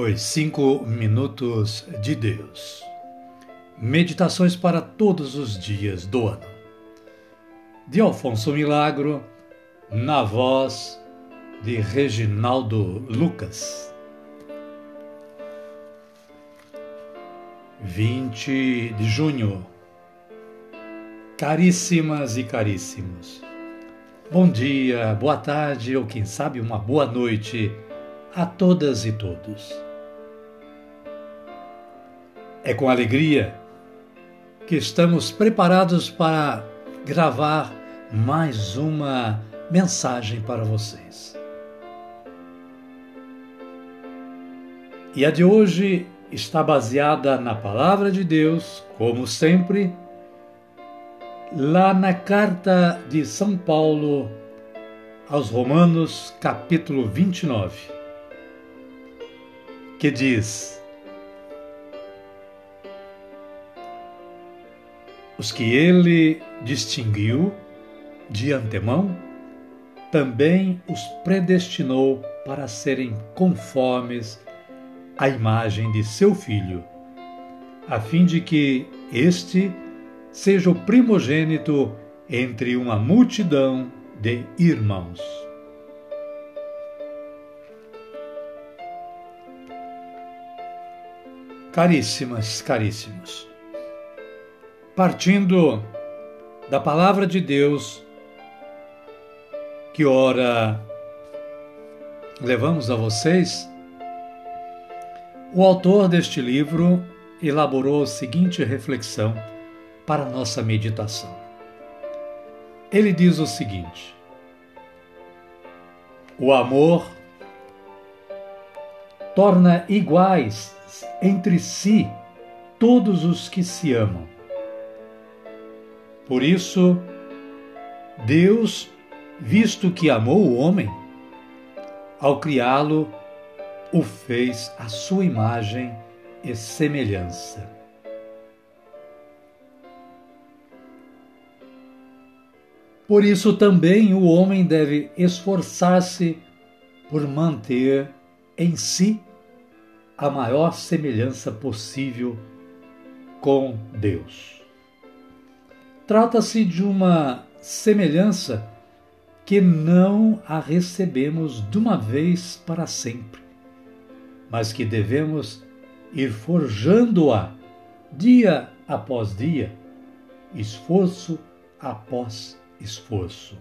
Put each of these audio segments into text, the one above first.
Os Cinco Minutos de Deus. Meditações para todos os dias do ano. De Alfonso Milagro, na voz de Reginaldo Lucas. 20 de junho. Caríssimas e caríssimos. Bom dia, boa tarde ou quem sabe uma boa noite a todas e todos. É com alegria que estamos preparados para gravar mais uma mensagem para vocês. E a de hoje está baseada na Palavra de Deus, como sempre, lá na carta de São Paulo aos Romanos, capítulo 29 que diz: Os que ele distinguiu de antemão, também os predestinou para serem conformes à imagem de seu filho, a fim de que este seja o primogênito entre uma multidão de irmãos. Caríssimas, caríssimos, partindo da palavra de Deus que ora levamos a vocês, o autor deste livro elaborou a seguinte reflexão para nossa meditação. Ele diz o seguinte: O amor torna iguais entre si todos os que se amam. Por isso, Deus, visto que amou o homem, ao criá-lo, o fez à sua imagem e semelhança. Por isso também o homem deve esforçar-se por manter em si a maior semelhança possível com Deus. Trata-se de uma semelhança que não a recebemos de uma vez para sempre, mas que devemos ir forjando-a dia após dia, esforço após esforço.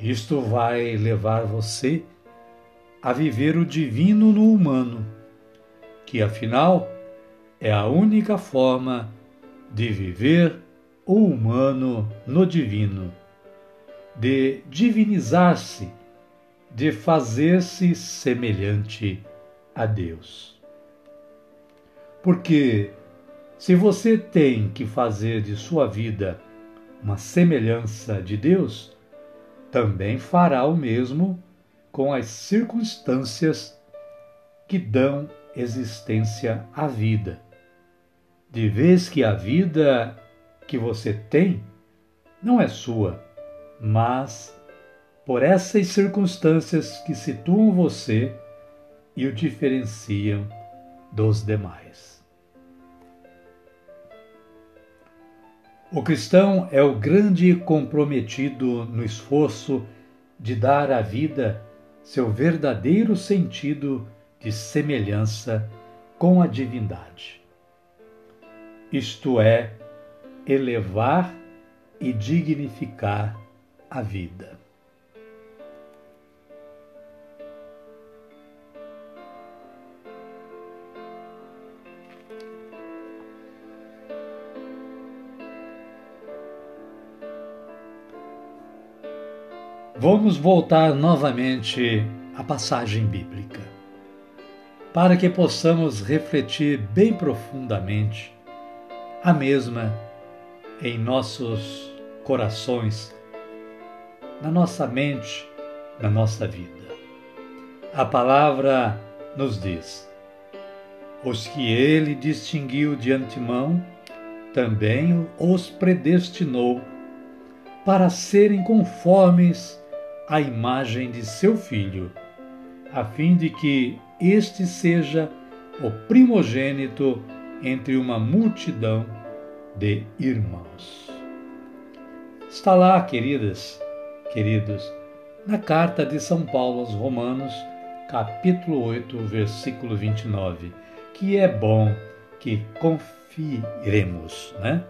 Isto vai levar você a viver o divino no humano, que afinal é a única forma de viver o humano no divino, de divinizar-se, de fazer-se semelhante a Deus. Porque se você tem que fazer de sua vida uma semelhança de Deus, também fará o mesmo com as circunstâncias que dão existência à vida. De vez que a vida que você tem não é sua, mas por essas circunstâncias que situam você e o diferenciam dos demais. O cristão é o grande comprometido no esforço de dar à vida seu verdadeiro sentido de semelhança com a divindade. Isto é, elevar e dignificar a vida. Vamos voltar novamente à passagem bíblica, para que possamos refletir bem profundamente a mesma em nossos corações, na nossa mente, na nossa vida. A palavra nos diz: os que ele distinguiu de antemão, também os predestinou para serem conformes a imagem de seu filho, a fim de que este seja o primogênito entre uma multidão de irmãos. Está lá, queridas, queridos, na carta de São Paulo aos Romanos, capítulo 8, versículo 29, que é bom que confiremos, né?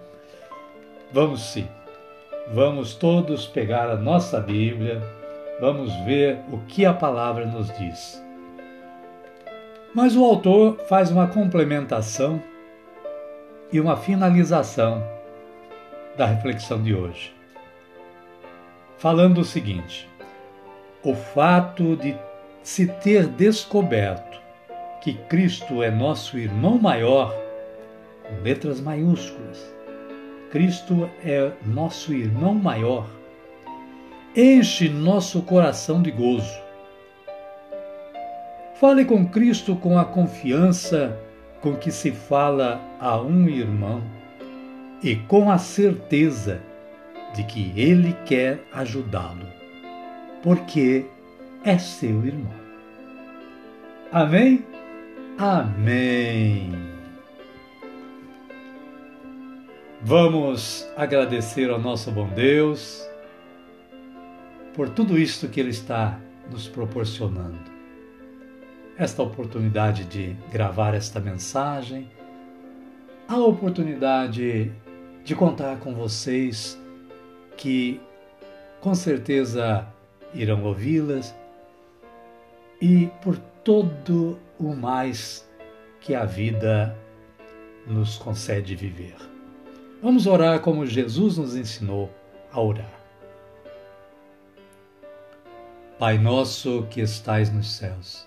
Vamos sim, vamos todos pegar a nossa Bíblia, vamos ver o que a palavra nos diz. Mas o autor faz uma complementação e uma finalização da reflexão de hoje. Falando o seguinte: o fato de se ter descoberto que Cristo é nosso irmão maior, com letras maiúsculas, Cristo é nosso irmão maior, enche nosso coração de gozo Fale com Cristo com a confiança com que se fala a um irmão e com a certeza de que Ele quer ajudá-lo, porque é seu irmão. Amém? Amém. Vamos agradecer ao nosso bom Deus por tudo isto que Ele está nos proporcionando esta oportunidade de gravar esta mensagem, a oportunidade de contar com vocês que com certeza irão ouvi-las e por todo o mais que a vida nos concede viver. Vamos orar como Jesus nos ensinou a orar. Pai nosso que estais nos céus,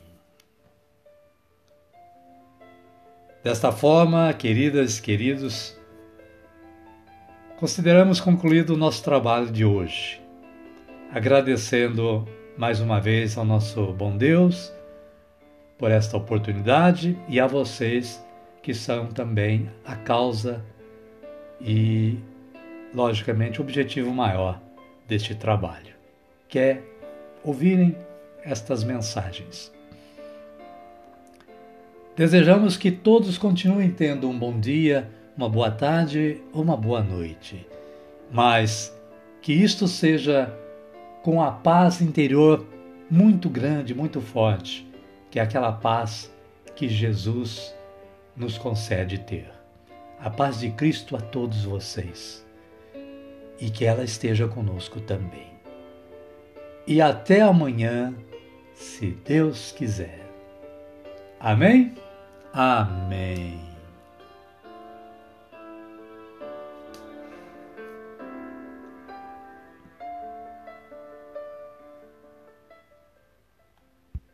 Desta forma, queridas e queridos, consideramos concluído o nosso trabalho de hoje, agradecendo mais uma vez ao nosso bom Deus por esta oportunidade e a vocês que são também a causa e, logicamente, o objetivo maior deste trabalho, que é ouvirem estas mensagens. Desejamos que todos continuem tendo um bom dia, uma boa tarde ou uma boa noite, mas que isto seja com a paz interior muito grande, muito forte, que é aquela paz que Jesus nos concede ter. A paz de Cristo a todos vocês e que ela esteja conosco também. E até amanhã, se Deus quiser. Amém? Amém.